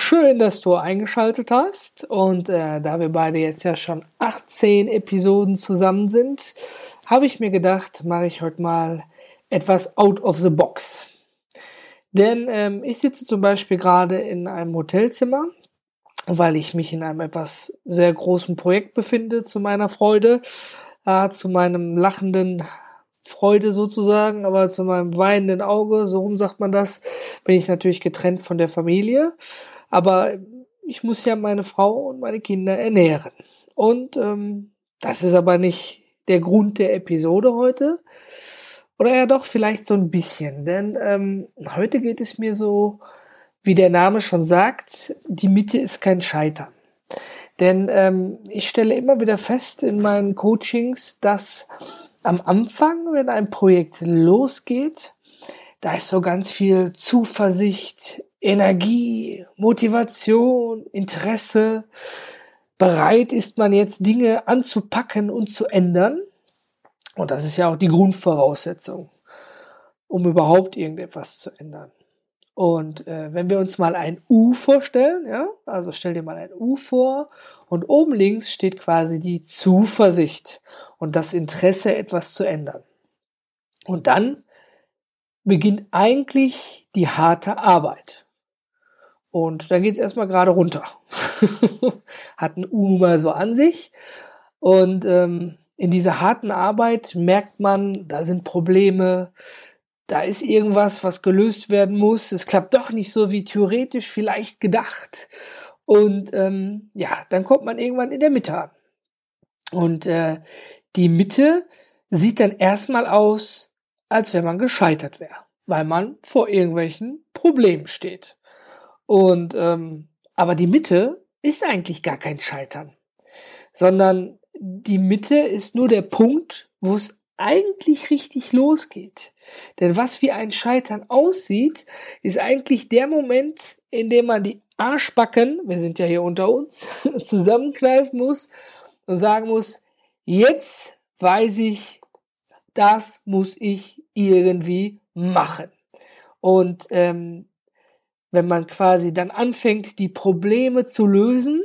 Schön, dass du eingeschaltet hast. Und äh, da wir beide jetzt ja schon 18 Episoden zusammen sind, habe ich mir gedacht, mache ich heute mal etwas out of the box. Denn ähm, ich sitze zum Beispiel gerade in einem Hotelzimmer, weil ich mich in einem etwas sehr großen Projekt befinde, zu meiner Freude, äh, zu meinem lachenden Freude sozusagen, aber zu meinem weinenden Auge, so rum sagt man das, bin ich natürlich getrennt von der Familie. Aber ich muss ja meine Frau und meine Kinder ernähren. Und ähm, das ist aber nicht der Grund der Episode heute. Oder ja doch, vielleicht so ein bisschen. Denn ähm, heute geht es mir so, wie der Name schon sagt, die Mitte ist kein Scheitern. Denn ähm, ich stelle immer wieder fest in meinen Coachings, dass am Anfang, wenn ein Projekt losgeht, da ist so ganz viel Zuversicht, Energie, Motivation, Interesse. Bereit ist man jetzt Dinge anzupacken und zu ändern. Und das ist ja auch die Grundvoraussetzung, um überhaupt irgendetwas zu ändern. Und äh, wenn wir uns mal ein U vorstellen, ja, also stell dir mal ein U vor und oben links steht quasi die Zuversicht und das Interesse, etwas zu ändern. Und dann beginnt eigentlich die harte Arbeit. Und dann geht es erstmal gerade runter. Hat ein U mal so an sich. Und ähm, in dieser harten Arbeit merkt man, da sind Probleme, da ist irgendwas, was gelöst werden muss. Es klappt doch nicht so wie theoretisch vielleicht gedacht. Und ähm, ja, dann kommt man irgendwann in der Mitte an. Und äh, die Mitte sieht dann erstmal aus, als wenn man gescheitert wäre, weil man vor irgendwelchen Problemen steht. Und ähm, aber die Mitte ist eigentlich gar kein Scheitern, sondern die Mitte ist nur der Punkt, wo es eigentlich richtig losgeht. Denn was wie ein Scheitern aussieht, ist eigentlich der Moment, in dem man die Arschbacken, wir sind ja hier unter uns, zusammenkneifen muss und sagen muss, jetzt weiß ich, das muss ich irgendwie machen. Und ähm, wenn man quasi dann anfängt, die Probleme zu lösen,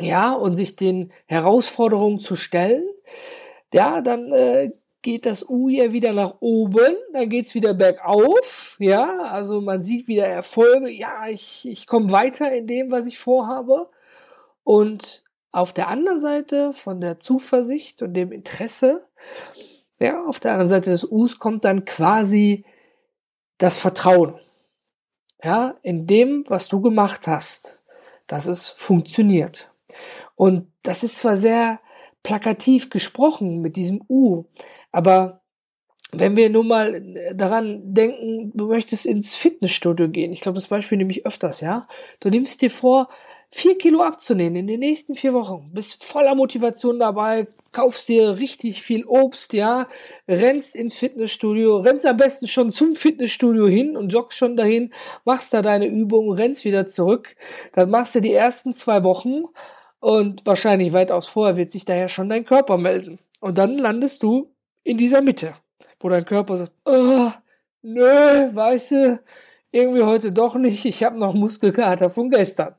ja, und sich den Herausforderungen zu stellen, ja, dann äh, geht das U ja wieder nach oben, dann geht's wieder bergauf, ja, also man sieht wieder Erfolge, ja, ich, ich komme weiter in dem, was ich vorhabe. Und auf der anderen Seite von der Zuversicht und dem Interesse, ja, auf der anderen Seite des Us kommt dann quasi das Vertrauen ja, in dem, was du gemacht hast, dass es funktioniert. Und das ist zwar sehr plakativ gesprochen mit diesem U, aber wenn wir nur mal daran denken, du möchtest ins Fitnessstudio gehen, ich glaube, das Beispiel nehme ich öfters, ja. Du nimmst dir vor, vier Kilo abzunehmen in den nächsten vier Wochen. Bist voller Motivation dabei, kaufst dir richtig viel Obst, ja, rennst ins Fitnessstudio, rennst am besten schon zum Fitnessstudio hin und joggst schon dahin, machst da deine Übungen, rennst wieder zurück. Dann machst du die ersten zwei Wochen und wahrscheinlich weitaus vorher wird sich daher schon dein Körper melden. Und dann landest du in dieser Mitte, wo dein Körper sagt, oh, nö, weißt du, irgendwie heute doch nicht, ich habe noch Muskelkater von gestern.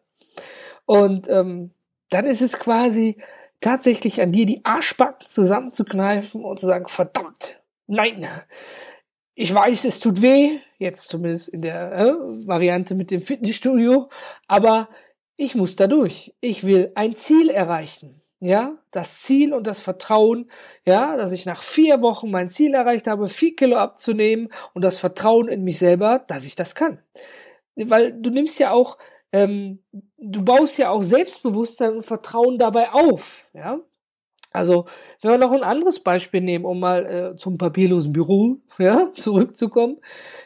Und ähm, dann ist es quasi tatsächlich an dir, die Arschbacken zusammenzukneifen und zu sagen, verdammt, nein, ich weiß, es tut weh, jetzt zumindest in der äh, Variante mit dem Fitnessstudio, aber ich muss da durch. Ich will ein Ziel erreichen. Ja, das Ziel und das Vertrauen, ja, dass ich nach vier Wochen mein Ziel erreicht habe, vier Kilo abzunehmen und das Vertrauen in mich selber, dass ich das kann. Weil du nimmst ja auch ähm, du baust ja auch Selbstbewusstsein und Vertrauen dabei auf, ja. Also, wenn wir noch ein anderes Beispiel nehmen, um mal äh, zum papierlosen Büro ja, zurückzukommen.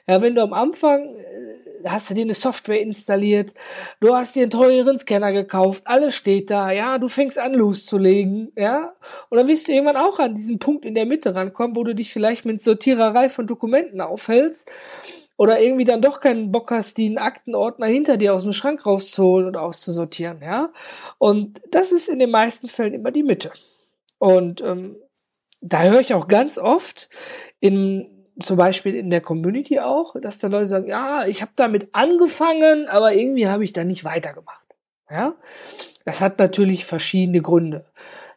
Ja, wenn du am Anfang äh, hast du dir eine Software installiert, du hast dir einen teuren Scanner gekauft, alles steht da, ja, du fängst an loszulegen, ja, und dann wirst du irgendwann auch an diesen Punkt in der Mitte rankommen, wo du dich vielleicht mit Sortiererei von Dokumenten aufhältst oder irgendwie dann doch keinen Bock hast, den Aktenordner hinter dir aus dem Schrank rauszuholen und auszusortieren, ja. Und das ist in den meisten Fällen immer die Mitte. Und ähm, da höre ich auch ganz oft in zum Beispiel in der Community auch, dass da Leute sagen, ja, ich habe damit angefangen, aber irgendwie habe ich da nicht weitergemacht. Ja, das hat natürlich verschiedene Gründe.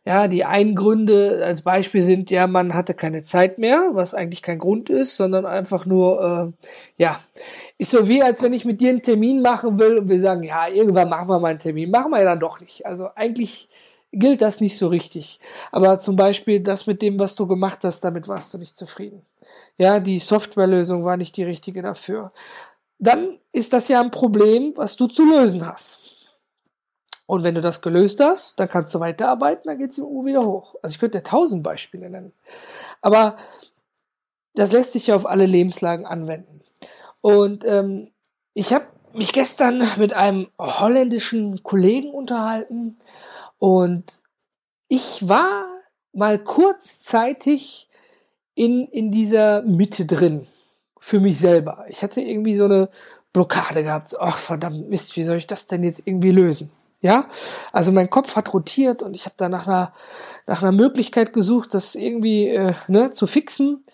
Ja, die einen Gründe als Beispiel sind, ja, man hatte keine Zeit mehr, was eigentlich kein Grund ist, sondern einfach nur, äh, ja, ist so wie, als wenn ich mit dir einen Termin machen will und wir sagen, ja, irgendwann machen wir mal einen Termin. Machen wir ja dann doch nicht. Also eigentlich gilt das nicht so richtig. Aber zum Beispiel das mit dem, was du gemacht hast, damit warst du nicht zufrieden. Ja, die Softwarelösung war nicht die richtige dafür. Dann ist das ja ein Problem, was du zu lösen hast. Und wenn du das gelöst hast, dann kannst du weiterarbeiten, dann geht es im U wieder hoch. Also ich könnte tausend Beispiele nennen. Aber das lässt sich ja auf alle Lebenslagen anwenden. Und ähm, ich habe mich gestern mit einem holländischen Kollegen unterhalten und ich war mal kurzzeitig in, in dieser Mitte drin. Für mich selber. Ich hatte irgendwie so eine Blockade gehabt. Ach, verdammt Mist, wie soll ich das denn jetzt irgendwie lösen? Ja, also mein Kopf hat rotiert und ich habe da nach einer, nach einer Möglichkeit gesucht, das irgendwie äh, ne, zu fixen.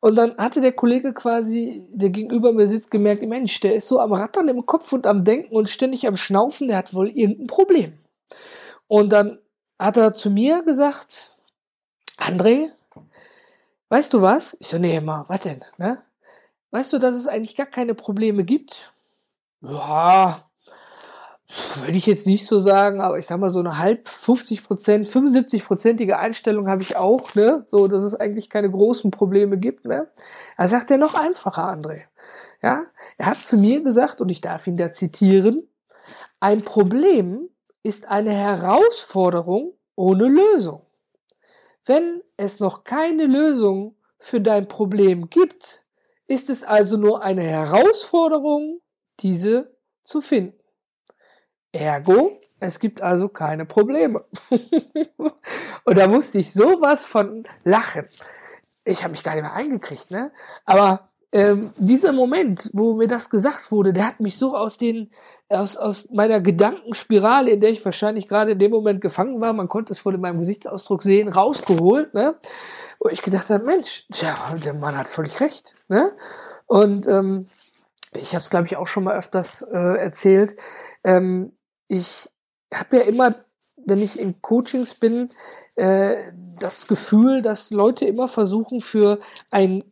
Und dann hatte der Kollege quasi, der gegenüber mir sitzt, gemerkt, Mensch, der ist so am Rattern im Kopf und am Denken und ständig am Schnaufen, der hat wohl irgendein Problem. Und dann hat er zu mir gesagt, André, weißt du was? Ich so, nee, mal, was denn, ne? Weißt du, dass es eigentlich gar keine Probleme gibt? Ja, würde ich jetzt nicht so sagen, aber ich sag mal so eine halb 50 Prozent, 75 prozentige Einstellung habe ich auch, ne? So, dass es eigentlich keine großen Probleme gibt, ne? Er sagt er noch einfacher, André. Ja, er hat zu mir gesagt, und ich darf ihn da zitieren, ein Problem ist eine Herausforderung ohne Lösung. Wenn es noch keine Lösung für dein Problem gibt, ist es also nur eine Herausforderung, diese zu finden. Ergo, es gibt also keine Probleme. und da musste ich sowas von lachen. Ich habe mich gar nicht mehr eingekriegt, ne? Aber ähm, dieser Moment, wo mir das gesagt wurde, der hat mich so aus den aus, aus meiner Gedankenspirale, in der ich wahrscheinlich gerade in dem Moment gefangen war, man konnte es vor meinem Gesichtsausdruck sehen, rausgeholt, ne? Wo ich gedacht habe, Mensch, tja, der Mann hat völlig recht, ne? Und ähm, ich habe es, glaube ich, auch schon mal öfters äh, erzählt. Ähm, ich habe ja immer, wenn ich in Coachings bin, äh, das Gefühl, dass Leute immer versuchen, für ein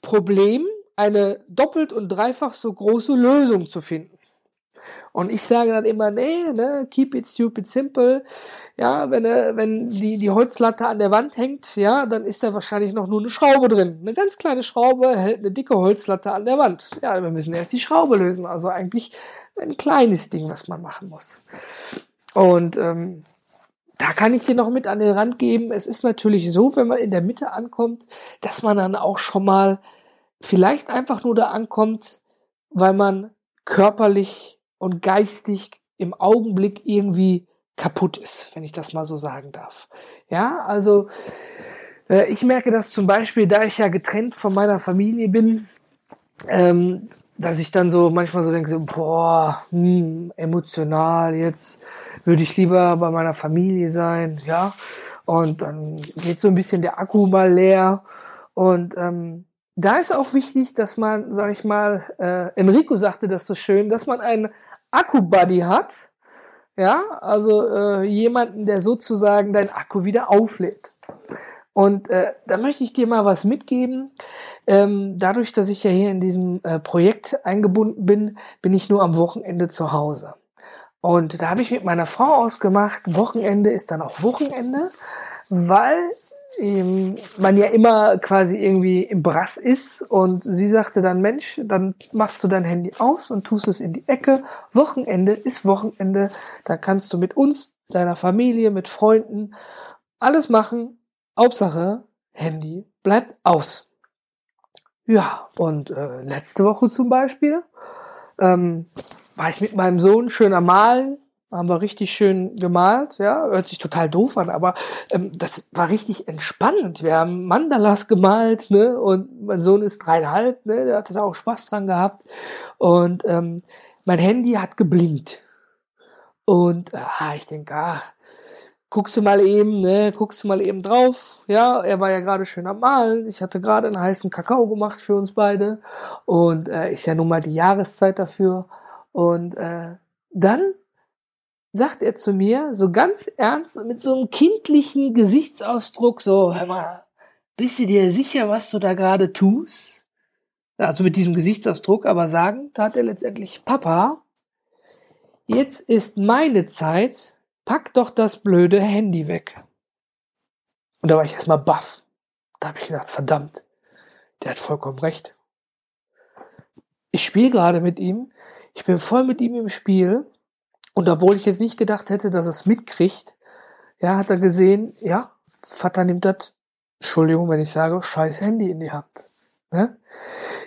Problem eine doppelt und dreifach so große Lösung zu finden. Und ich sage dann immer, nee, ne, keep it stupid simple. Ja, wenn, äh, wenn die, die Holzlatte an der Wand hängt, ja, dann ist da wahrscheinlich noch nur eine Schraube drin. Eine ganz kleine Schraube hält eine dicke Holzlatte an der Wand. Ja, wir müssen erst die Schraube lösen. Also eigentlich ein kleines Ding, was man machen muss. Und ähm, da kann ich dir noch mit an den Rand geben. Es ist natürlich so, wenn man in der Mitte ankommt, dass man dann auch schon mal vielleicht einfach nur da ankommt, weil man körperlich und geistig im Augenblick irgendwie kaputt ist, wenn ich das mal so sagen darf. Ja, also äh, ich merke das zum Beispiel, da ich ja getrennt von meiner Familie bin, ähm, dass ich dann so manchmal so denke, so, boah, hm, emotional, jetzt würde ich lieber bei meiner Familie sein, ja. Und dann geht so ein bisschen der Akku mal leer. Und ähm, da ist auch wichtig, dass man, sag ich mal, äh, Enrico sagte das so schön, dass man einen Akku-Buddy hat. Ja, also äh, jemanden, der sozusagen dein Akku wieder auflädt. Und äh, da möchte ich dir mal was mitgeben. Ähm, dadurch, dass ich ja hier in diesem äh, Projekt eingebunden bin, bin ich nur am Wochenende zu Hause. Und da habe ich mit meiner Frau ausgemacht, Wochenende ist dann auch Wochenende, weil ähm, man ja immer quasi irgendwie im Brass ist und sie sagte dann, Mensch, dann machst du dein Handy aus und tust es in die Ecke. Wochenende ist Wochenende, da kannst du mit uns, deiner Familie, mit Freunden alles machen. Hauptsache, Handy bleibt aus. Ja, und äh, letzte Woche zum Beispiel ähm, war ich mit meinem Sohn schön am Malen, haben wir richtig schön gemalt, ja, hört sich total doof an, aber ähm, das war richtig entspannend. Wir haben Mandalas gemalt, ne, und mein Sohn ist dreieinhalb, ne, der hatte da auch Spaß dran gehabt. Und ähm, mein Handy hat geblinkt. Und ah, ich denke, ah, guckst du mal eben, ne, guckst du mal eben drauf. Ja, er war ja gerade schön am Malen. Ich hatte gerade einen heißen Kakao gemacht für uns beide. Und äh, ist ja nun mal die Jahreszeit dafür. Und äh, dann sagt er zu mir, so ganz ernst, mit so einem kindlichen Gesichtsausdruck, so, hör mal, bist du dir sicher, was du da gerade tust? Also mit diesem Gesichtsausdruck, aber sagen tat er letztendlich, Papa, jetzt ist meine Zeit, pack doch das blöde Handy weg. Und da war ich erstmal baff. Da habe ich gedacht, verdammt, der hat vollkommen recht. Ich spiele gerade mit ihm, ich bin voll mit ihm im Spiel und obwohl ich jetzt nicht gedacht hätte, dass er es mitkriegt, ja, hat er gesehen, ja, Vater nimmt das, Entschuldigung, wenn ich sage, scheiß Handy in die Hand. Ne?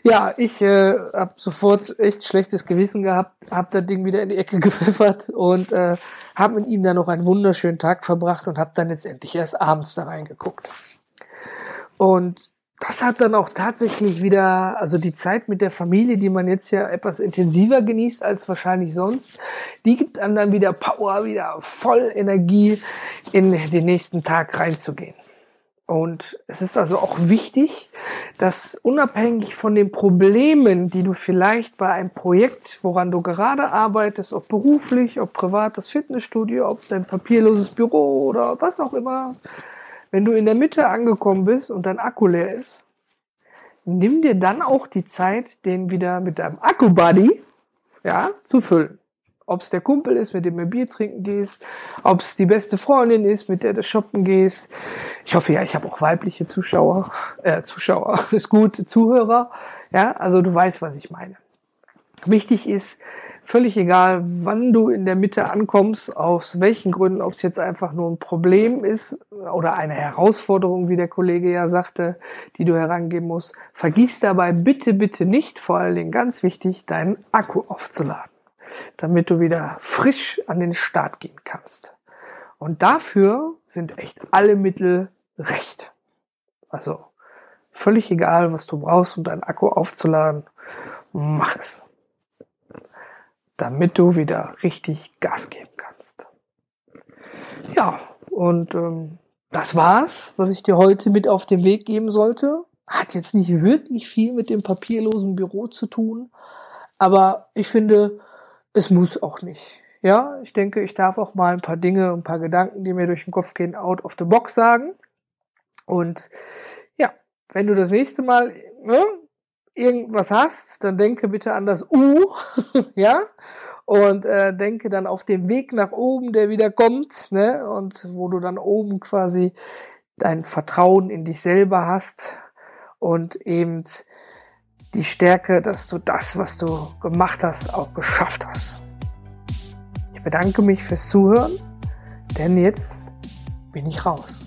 Ja, ich äh, habe sofort echt schlechtes Gewissen gehabt, habe das Ding wieder in die Ecke gepfeffert und äh, habe mit ihm dann noch einen wunderschönen Tag verbracht und habe dann letztendlich erst abends da reingeguckt. Und das hat dann auch tatsächlich wieder, also die Zeit mit der Familie, die man jetzt ja etwas intensiver genießt als wahrscheinlich sonst, die gibt einem dann wieder Power, wieder voll Energie in den nächsten Tag reinzugehen. Und es ist also auch wichtig, dass unabhängig von den Problemen, die du vielleicht bei einem Projekt, woran du gerade arbeitest, ob beruflich, ob privates Fitnessstudio, ob dein papierloses Büro oder was auch immer, wenn du in der Mitte angekommen bist und dein Akku leer ist, nimm dir dann auch die Zeit, den wieder mit deinem Akku-Buddy ja, zu füllen. Ob es der Kumpel ist, mit dem du Bier trinken gehst, ob es die beste Freundin ist, mit der du shoppen gehst. Ich hoffe ja, ich habe auch weibliche Zuschauer, äh, Zuschauer, ist gut, Zuhörer. Ja, also du weißt, was ich meine. Wichtig ist, völlig egal, wann du in der Mitte ankommst, aus welchen Gründen, ob es jetzt einfach nur ein Problem ist oder eine Herausforderung, wie der Kollege ja sagte, die du herangeben musst, vergiss dabei bitte, bitte nicht, vor allen Dingen ganz wichtig, deinen Akku aufzuladen damit du wieder frisch an den Start gehen kannst. Und dafür sind echt alle Mittel recht. Also völlig egal, was du brauchst, um deinen Akku aufzuladen, mach es. Damit du wieder richtig Gas geben kannst. Ja, und ähm, das war's, was ich dir heute mit auf den Weg geben sollte. Hat jetzt nicht wirklich viel mit dem papierlosen Büro zu tun, aber ich finde, es muss auch nicht. Ja, ich denke, ich darf auch mal ein paar Dinge, ein paar Gedanken, die mir durch den Kopf gehen, out of the box sagen. Und ja, wenn du das nächste Mal ne, irgendwas hast, dann denke bitte an das U, ja, und äh, denke dann auf den Weg nach oben, der wieder kommt, ne, und wo du dann oben quasi dein Vertrauen in dich selber hast und eben die Stärke, dass du das, was du gemacht hast, auch geschafft hast. Ich bedanke mich fürs Zuhören, denn jetzt bin ich raus.